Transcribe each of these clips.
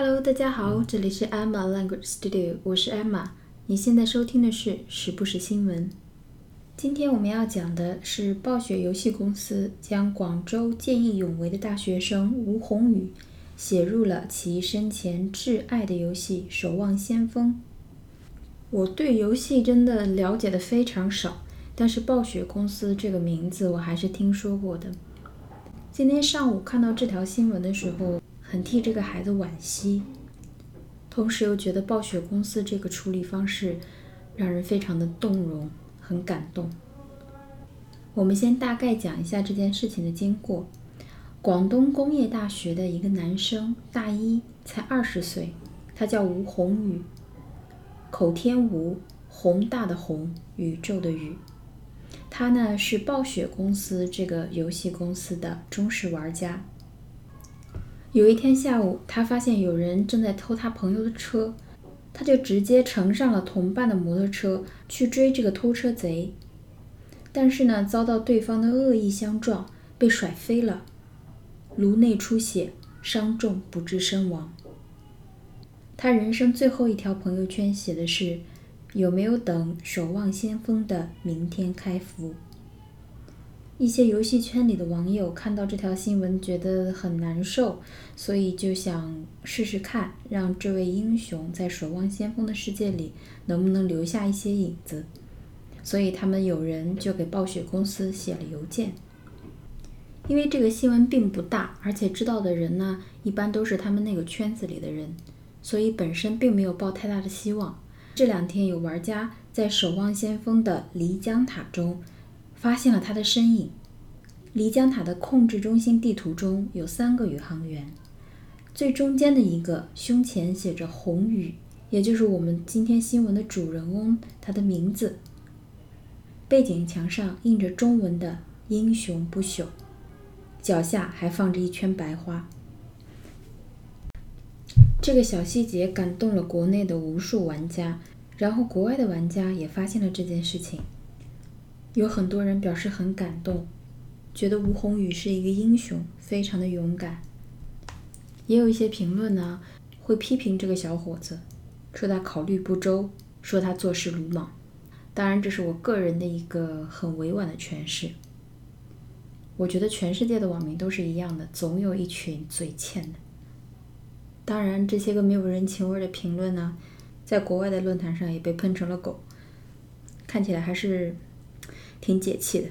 Hello，大家好，这里是 Emma Language Studio，我是 Emma。你现在收听的是时不时新闻。今天我们要讲的是暴雪游戏公司将广州见义勇为的大学生吴宏宇写入了其生前挚爱的游戏《守望先锋》。我对游戏真的了解的非常少，但是暴雪公司这个名字我还是听说过的。今天上午看到这条新闻的时候。很替这个孩子惋惜，同时又觉得暴雪公司这个处理方式让人非常的动容，很感动。我们先大概讲一下这件事情的经过。广东工业大学的一个男生，大一，才二十岁，他叫吴宏宇，口天吴，宏大的宏，宇宙的宇。他呢是暴雪公司这个游戏公司的忠实玩家。有一天下午，他发现有人正在偷他朋友的车，他就直接乘上了同伴的摩托车去追这个偷车贼。但是呢，遭到对方的恶意相撞，被甩飞了，颅内出血，伤重不治身亡。他人生最后一条朋友圈写的是：“有没有等守望先锋的明天开服？”一些游戏圈里的网友看到这条新闻觉得很难受，所以就想试试看，让这位英雄在守望先锋的世界里能不能留下一些影子。所以他们有人就给暴雪公司写了邮件。因为这个新闻并不大，而且知道的人呢一般都是他们那个圈子里的人，所以本身并没有抱太大的希望。这两天有玩家在守望先锋的漓江塔中。发现了他的身影。漓江塔的控制中心地图中有三个宇航员，最中间的一个胸前写着“红宇”，也就是我们今天新闻的主人翁他的名字。背景墙上印着中文的“英雄不朽”，脚下还放着一圈白花。这个小细节感动了国内的无数玩家，然后国外的玩家也发现了这件事情。有很多人表示很感动，觉得吴宏宇是一个英雄，非常的勇敢。也有一些评论呢，会批评这个小伙子，说他考虑不周，说他做事鲁莽。当然，这是我个人的一个很委婉的诠释。我觉得全世界的网民都是一样的，总有一群嘴欠的。当然，这些个没有人情味的评论呢，在国外的论坛上也被喷成了狗，看起来还是。挺解气的。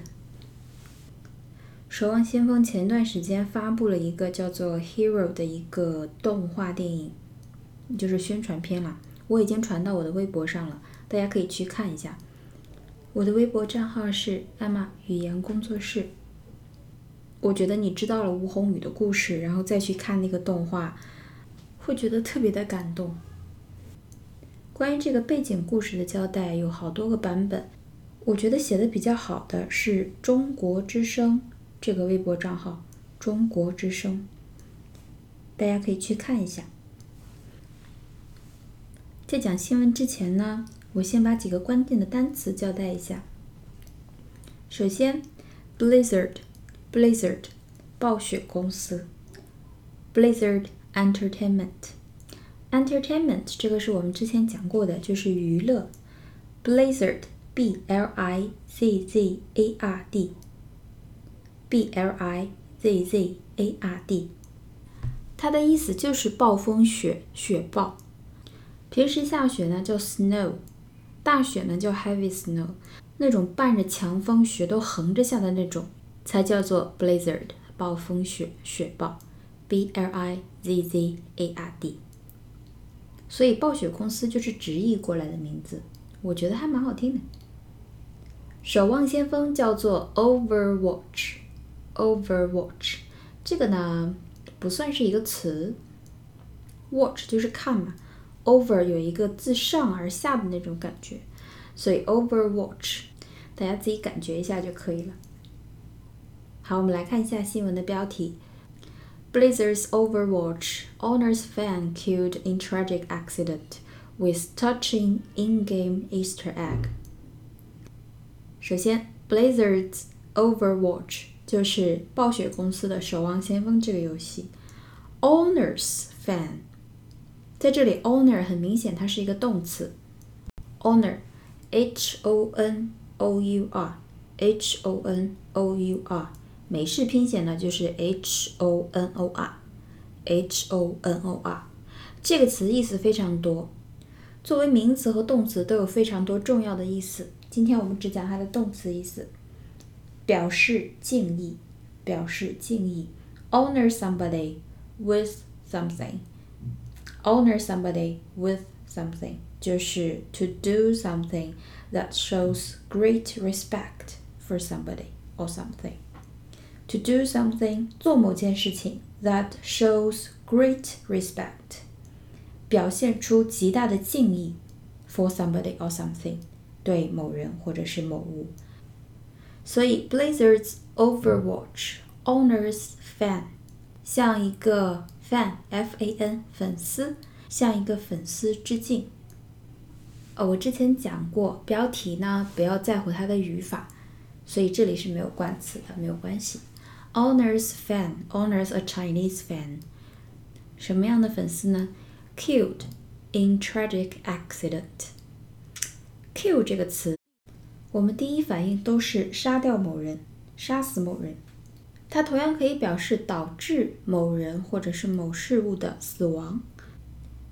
守望先锋前段时间发布了一个叫做《Hero》的一个动画电影，就是宣传片了。我已经传到我的微博上了，大家可以去看一下。我的微博账号是艾玛语言工作室。我觉得你知道了吴宏宇的故事，然后再去看那个动画，会觉得特别的感动。关于这个背景故事的交代有好多个版本。我觉得写的比较好的是中国之声这个微博账号，中国之声，大家可以去看一下。在讲新闻之前呢，我先把几个关键的单词交代一下。首先，Blizzard，Blizzard，暴雪公司，Blizzard Entertainment，Entertainment 这个是我们之前讲过的，就是娱乐，Blizzard。B L I Z Z A R D，B L I Z Z A R D，它的意思就是暴风雪、雪暴。平时下雪呢叫 snow，大雪呢叫 heavy snow，那种伴着强风雪都横着下的那种才叫做 blizzard，暴风雪、雪暴。B L I Z Z A R D，所以暴雪公司就是直译过来的名字，我觉得还蛮好听的。守望先锋叫做 Overwatch，Overwatch 这个呢不算是一个词，Watch 就是看嘛，Over 有一个自上而下的那种感觉，所以 Overwatch 大家自己感觉一下就可以了。好，我们来看一下新闻的标题：Blizzard's Overwatch honors fan killed in tragic accident with touching in-game Easter egg。 首先，Blizzard's Overwatch 就是暴雪公司的《守望先锋》这个游戏，honors fan 在这里，honor 很明显它是一个动词，honor，h o n o u r，h o n o u r，美式拼写呢就是 h o n o r，h o n o r，这个词意思非常多，作为名词和动词都有非常多重要的意思。今天我们只讲它的动词意思，表示敬意，表示敬意，honor somebody with something。honor somebody with something 就是 to do something that shows great respect for somebody or something. To do something 做某件事情 that shows great respect 表现出极大的敬意 for somebody or something 对某人或者是某物。所以 Blizzard's Overwatch honors fan 像一个 fan f a n 粉丝向一个粉丝致敬。哦，我之前讲过，标题呢不要在乎它的语法，所以这里是没有冠词的，没有关系。Honors fan honors a Chinese fan，什么样的粉丝呢？Killed in tragic accident。Kill 这个词，我们第一反应都是杀掉某人，杀死某人。它同样可以表示导致某人或者是某事物的死亡。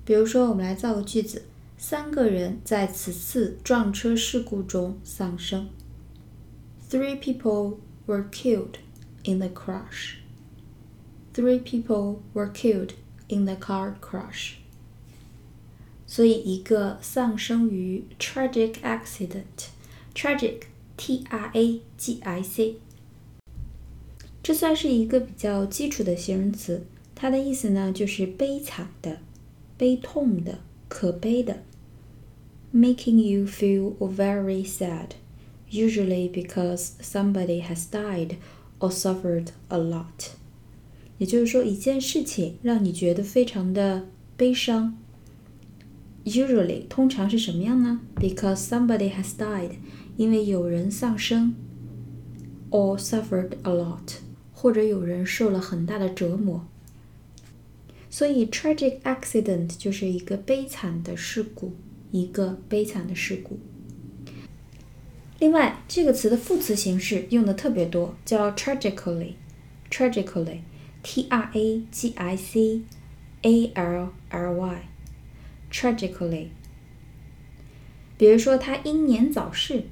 比如说，我们来造个句子：三个人在此次撞车事故中丧生。Three people were killed in the crash. Three people were killed in the car crash. 所以，一个丧生于 tragic accident，tragic T R A G I C。这算是一个比较基础的形容词，它的意思呢就是悲惨的、悲痛的、可悲的，making you feel very sad, usually because somebody has died or suffered a lot。也就是说，一件事情让你觉得非常的悲伤。Usually，通常是什么样呢？Because somebody has died，因为有人丧生，or suffered a lot。或者有人受了很大的折磨，所以 tragic accident 就是一个悲惨的事故，一个悲惨的事故。另外，这个词的副词形式用的特别多，叫 tragically，tragically，t r a g i c a l l Y y，tragically。比如说，他英年早逝，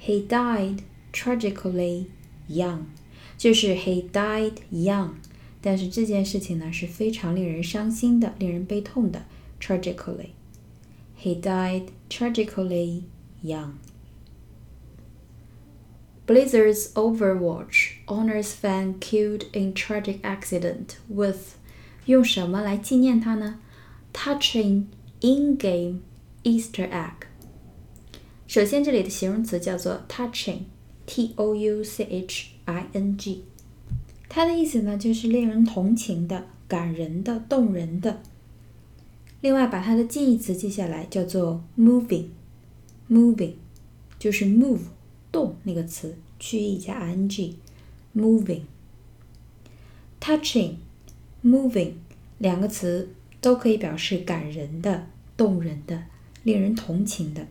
He died tragically young。就是 he died young，但是这件事情呢是非常令人伤心的、令人悲痛的，tragically。He died tragically young. Blizzard's Overwatch honors fan killed in tragic accident with 用什么来纪念他呢 ？Touching in-game Easter egg。首先，这里的形容词叫做 touching，t o u c h。i n g，它的意思呢就是令人同情的、感人的、动人的。另外，把它的近义词记下来，叫做 moving，moving 就是 move 动那个词，去意加 i n g，moving。touching，moving 两个词都可以表示感人的、动人的、令人同情的。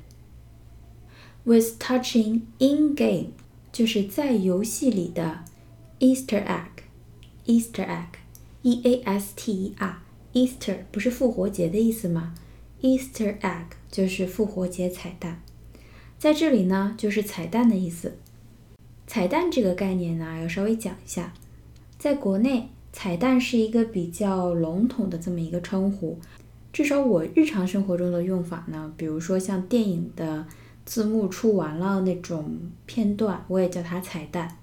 With touching in game。就是在游戏里的 Easter egg，Easter egg，E A S T E R，Easter 不是复活节的意思吗？Easter egg 就是复活节彩蛋，在这里呢就是彩蛋的意思。彩蛋这个概念呢要稍微讲一下，在国内彩蛋是一个比较笼统的这么一个称呼，至少我日常生活中的用法呢，比如说像电影的。字幕出完了那种片段，我也叫它彩蛋，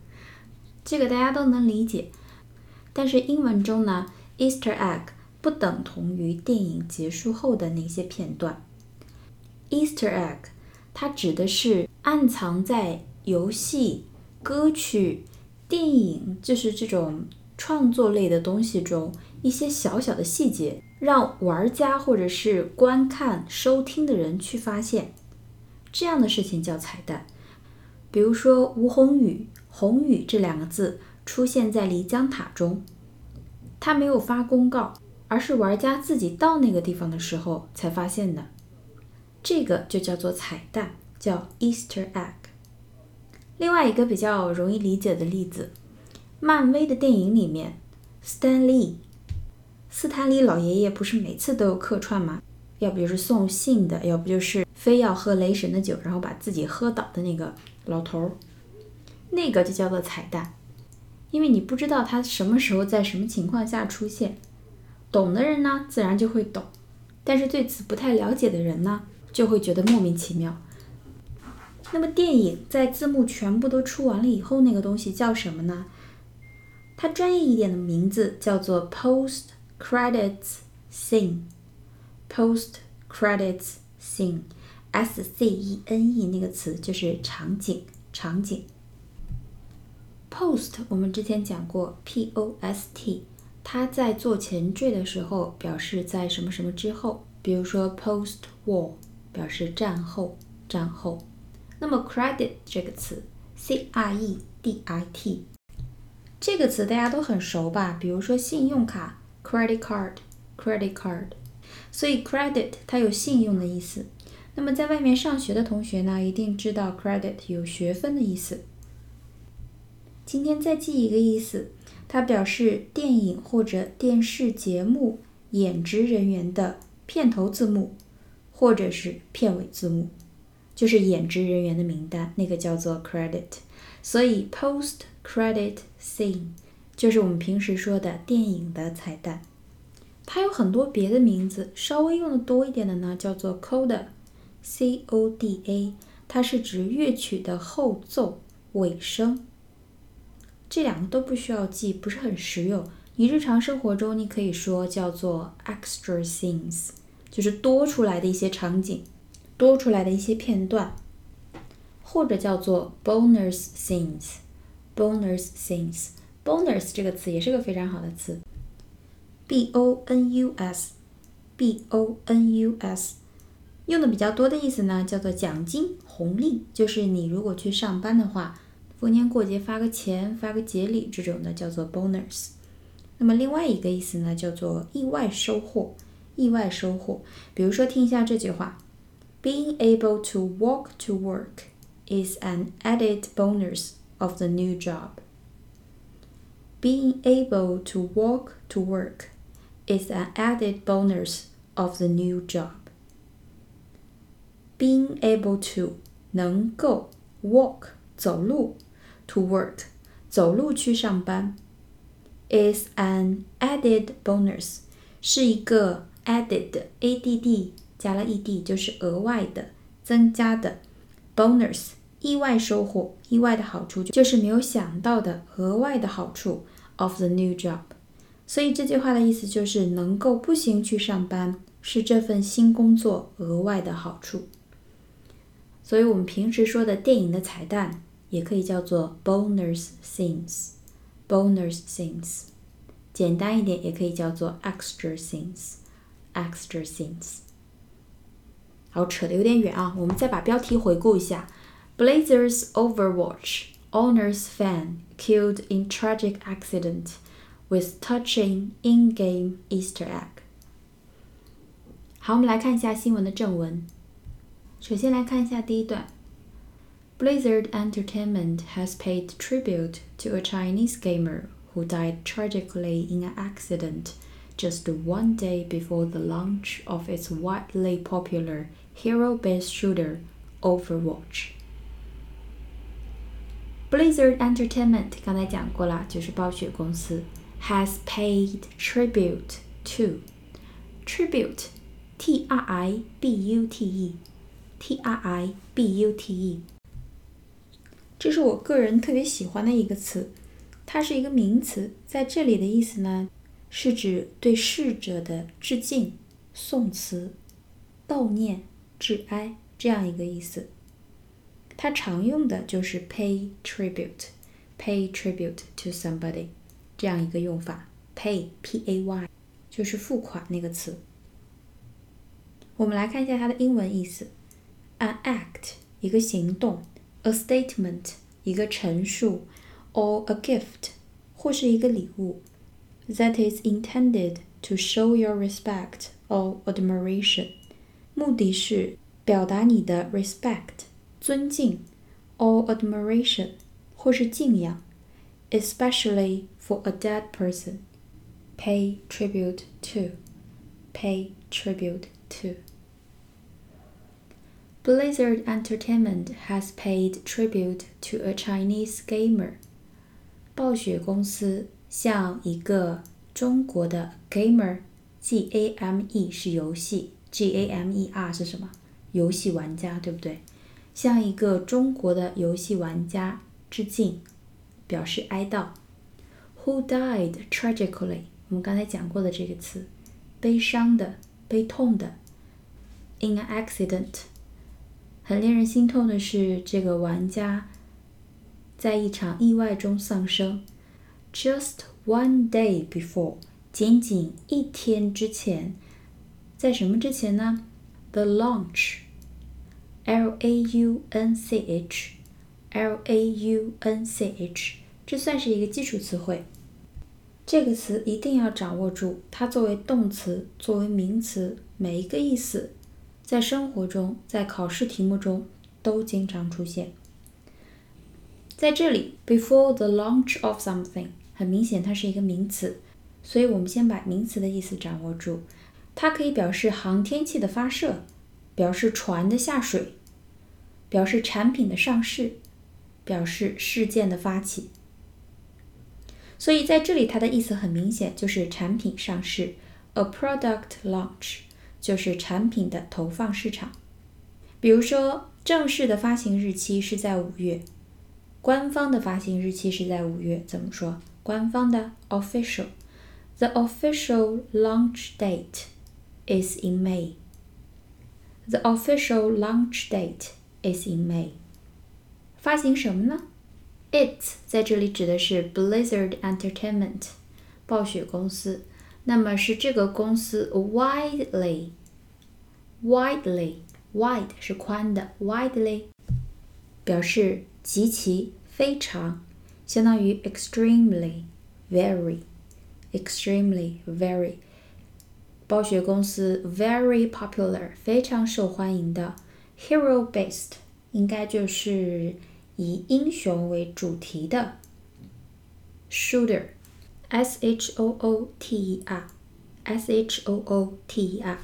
这个大家都能理解。但是英文中呢，Easter egg 不等同于电影结束后的那些片段。Easter egg 它指的是暗藏在游戏、歌曲、电影，就是这种创作类的东西中一些小小的细节，让玩家或者是观看、收听的人去发现。这样的事情叫彩蛋，比如说吴宏宇，宏宇这两个字出现在漓江塔中，他没有发公告，而是玩家自己到那个地方的时候才发现的。这个就叫做彩蛋，叫 Easter egg。另外一个比较容易理解的例子，漫威的电影里面，Stan Lee，斯坦利老爷爷不是每次都有客串吗？要不就是送信的，要不就是非要喝雷神的酒，然后把自己喝倒的那个老头儿，那个就叫做彩蛋，因为你不知道他什么时候在什么情况下出现。懂的人呢，自然就会懂；但是对此不太了解的人呢，就会觉得莫名其妙。那么电影在字幕全部都出完了以后，那个东西叫什么呢？它专业一点的名字叫做 post credits scene。post credits scene，s c e n e 那个词就是场景，场景。post 我们之前讲过，p o s t。它在做前缀的时候，表示在什么什么之后，比如说 post war 表示战后，战后。那么 credit 这个词，c r e d i t 这个词大家都很熟吧？比如说信用卡，credit card，credit card。所以 credit 它有信用的意思。那么在外面上学的同学呢，一定知道 credit 有学分的意思。今天再记一个意思。它表示电影或者电视节目演职人员的片头字幕，或者是片尾字幕，就是演职人员的名单，那个叫做 credit。所以 post credit scene 就是我们平时说的电影的彩蛋。它有很多别的名字，稍微用的多一点的呢，叫做 coda，c o d a，它是指乐曲的后奏尾声。这两个都不需要记，不是很实用。你日常生活中，你可以说叫做 extra scenes，就是多出来的一些场景，多出来的一些片段，或者叫做 bonus scenes，bonus scenes。bonus 这个词也是个非常好的词，b o n u s，b o n u s，用的比较多的意思呢，叫做奖金红利，就是你如果去上班的话。逢年过节发个钱、发个节礼这种的叫做 bonus。那么另外一个意思呢，叫做意外收获。意外收获，比如说听一下这句话：Being able to walk to work is an added bonus of the new job. Being able to walk to work is an added bonus of the new job. Being able to 能够 walk 走路 to work 走路去上班 is an added bonus 是一个 added a d d 加了 e d 就是额外的增加的 bonus 意外收获意外的好处就是没有想到的额外的好处 of the new job 所以这句话的意思就是能够步行去上班是这份新工作额外的好处。所以我们平时说的电影的彩蛋。也可以叫做 bonus scenes，bonus scenes，简单一点也可以叫做 extra scenes，extra scenes。好，扯得有点远啊，我们再把标题回顾一下 ：Blazers Overwatch honors fan killed in tragic accident with touching in-game Easter egg。好，我们来看一下新闻的正文。首先来看一下第一段。Blizzard Entertainment has paid tribute to a Chinese gamer who died tragically in an accident just one day before the launch of its widely popular hero-based shooter Overwatch. Blizzard Entertainment 刚才讲过了，就是暴雪公司 has paid tribute to tribute t r i b u t e t r i b u t e 这是我个人特别喜欢的一个词，它是一个名词，在这里的意思呢，是指对逝者的致敬、颂词、悼念、致哀这样一个意思。它常用的就是 pay tribute，pay tribute to somebody 这样一个用法，pay p a y 就是付款那个词。我们来看一下它的英文意思，an act 一个行动。a statement 一个陈述，or a gift 或是一个礼物，that is intended to show your respect or admiration，目的是表达你的 respect 尊敬 or admiration 或是敬仰，especially for a dead person。pay tribute to pay tribute to Blizzard Entertainment has paid tribute to a Chinese gamer. 暴雪公司向一个中国的 gamer，G A M E 是游戏，G A M E R 是什么？游戏玩家，对不对？ 向一个中国的游戏玩家致敬，表示哀悼。Who died tragically？我们刚才讲过的这个词，悲伤的、悲痛的。In an accident，很令人心痛的是，这个玩家。在一场意外中丧生。Just one day before，仅仅一天之前，在什么之前呢？The launch Launch, launch，这算是一个基础词汇。这个词一定要掌握住，它作为动词，作为名词，每一个意思，在生活中，在考试题目中都经常出现。在这里，before the launch of something，很明显它是一个名词，所以我们先把名词的意思掌握住。它可以表示航天器的发射，表示船的下水，表示产品的上市，表示事件的发起。所以在这里，它的意思很明显，就是产品上市，a product launch，就是产品的投放市场。比如说，正式的发行日期是在五月。官方的发行日期是在五月，怎么说？官方的 official。The official launch date is in May. The official launch date is in May. 发行什么呢？It 在这里指的是 Blizzard Entertainment，暴雪公司。那么是这个公司 widely，widely，wide 是宽的，widely 表示极其。非常，相当于 extremely very extremely very。暴雪公司 very popular 非常受欢迎的 hero based 应该就是以英雄为主题的 shooter s h o o t e r s h o o t e r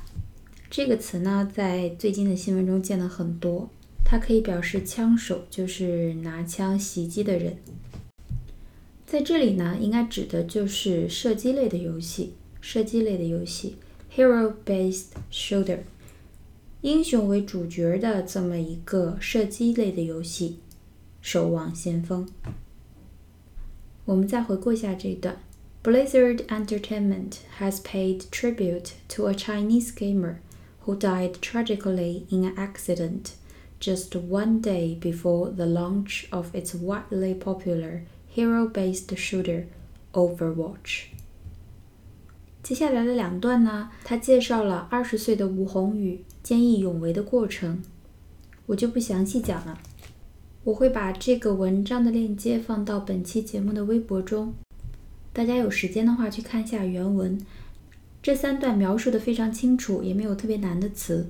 这个词呢，在最近的新闻中见了很多。它可以表示枪手，就是拿枪袭击的人。在这里呢，应该指的就是射击类的游戏，射击类的游戏，hero-based shooter，英雄为主角的这么一个射击类的游戏，守望先锋。我们再回顾一下这一段：Blizzard Entertainment has paid tribute to a Chinese gamer who died tragically in an accident. just one day before the launch of its widely popular hero-based shooter Overwatch。接下来的两段呢，他介绍了二十岁的吴宏宇 见义勇为的过程，我就不详细讲了。我会把这个文章的链接放到本期节目的微博中，大家有时间的话去看一下原文。这三段描述的非常清楚，也没有特别难的词。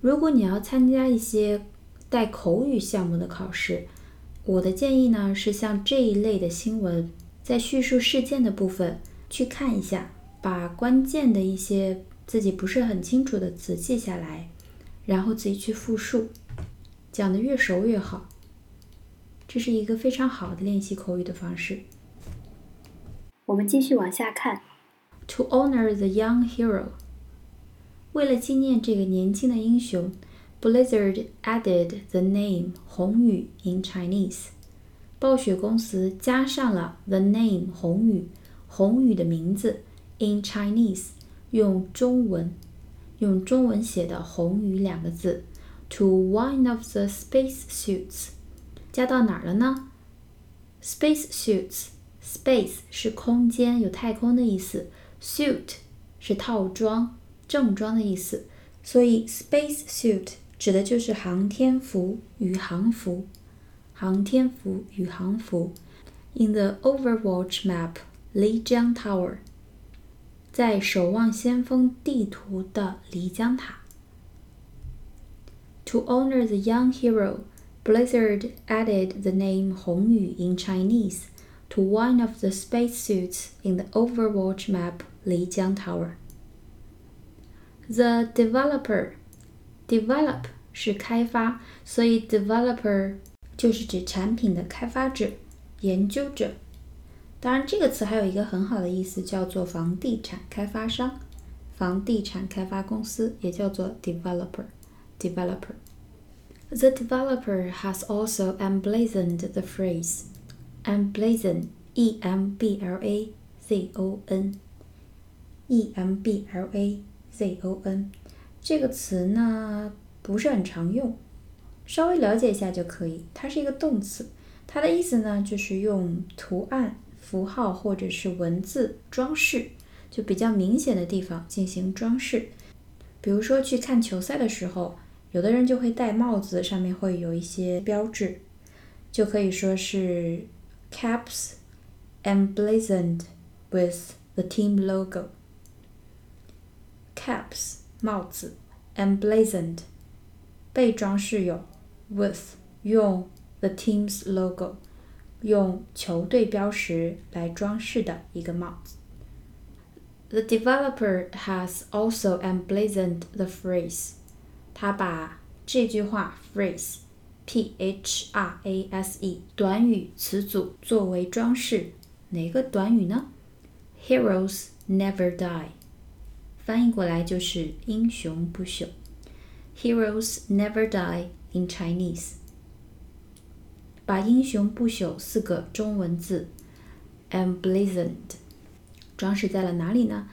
如果你要参加一些带口语项目的考试，我的建议呢是像这一类的新闻，在叙述事件的部分去看一下，把关键的一些自己不是很清楚的词记下来，然后自己去复述，讲的越熟越好。这是一个非常好的练习口语的方式。我们继续往下看。To honor the young hero，为了纪念这个年轻的英雄。Blizzard added the name 红宇 in Chinese。暴雪公司加上了 the name 红宇，红宇的名字 in Chinese，用中文用中文写的红宇两个字，to one of the space suits，加到哪儿了呢？Space suits，space 是空间，有太空的意思，suit 是套装、正装的意思，所以 space suit。指的就是航天服、宇航服、航天服、宇航服。In the Overwatch map, Lijiang Tower，在《守望先锋》地图的漓江塔。To honor the young hero, Blizzard added the name Hongyu in Chinese to one of the spacesuits in the Overwatch map Lijiang Tower. The developer develop 是开发，所以 developer 就是指产品的开发者、研究者。 当然，这个词还有一个很好的意思，叫做房地产开发商、房地产开发公司，也叫做 developer。developer。The developer has also emblazoned the phrase emblazon, e m b l a z o n, e m b l a z o n 这个词呢不是很常用，稍微了解一下就可以。它是一个动词，它的意思呢就是用图案、符号或者是文字装饰，就比较明显的地方进行装饰。比如说去看球赛的时候，有的人就会戴帽子，上面会有一些标志，就可以说是 caps emblazoned with the team logo。caps 帽子，emblazoned 被装饰有 with 用 the team's logo 用球队标识来装饰的一个帽子。The developer has also emblazoned the phrase。他把这句话 phrase p h r a s e 短语词组作为装饰。哪个短语呢？Heroes never die。翻译过来就是英雄不朽。Heroes never die in Chinese。把英雄不朽四个中文字 emblazoned 装饰在了哪里呢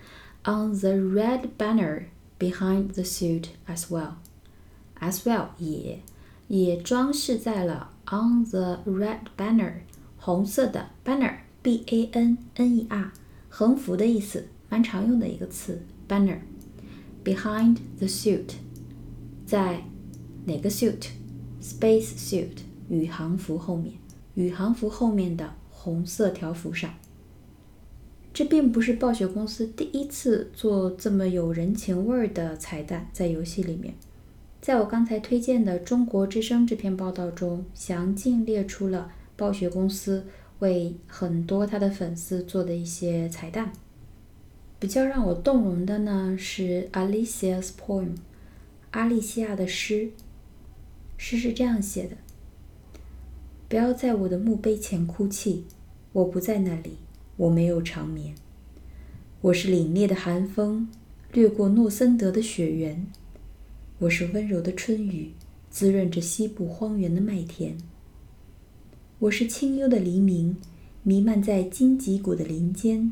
？On the red banner behind the suit as well。as well 也也装饰在了 on the red banner 红色的 banner b a n n e r 横幅的意思，蛮常用的一个词 banner behind the suit 在哪个 suit space suit 宇航服后面宇航服后面的红色条幅上。这并不是暴雪公司第一次做这么有人情味儿的彩蛋在游戏里面。在我刚才推荐的《中国之声》这篇报道中，详尽列出了暴雪公司为很多他的粉丝做的一些彩蛋。比较让我动容的呢是 Alicia's poem，阿丽西亚的诗。诗是这样写的：不要在我的墓碑前哭泣，我不在那里，我没有长眠。我是凛冽的寒风，掠过诺森德的雪原。我是温柔的春雨，滋润着西部荒原的麦田。我是清幽的黎明，弥漫在荆棘谷的林间。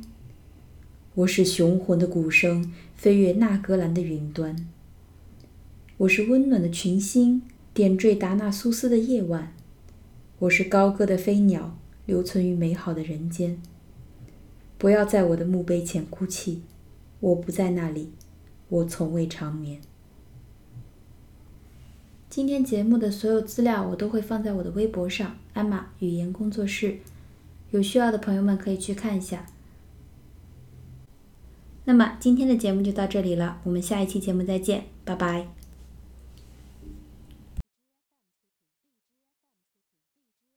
我是雄浑的鼓声，飞越纳格兰的云端。我是温暖的群星，点缀达纳苏斯的夜晚。我是高歌的飞鸟，留存于美好的人间。不要在我的墓碑前哭泣，我不在那里，我从未长眠。今天节目的所有资料我都会放在我的微博上，艾玛语言工作室，有需要的朋友们可以去看一下。那么今天的节目就到这里了，我们下一期节目再见，拜拜。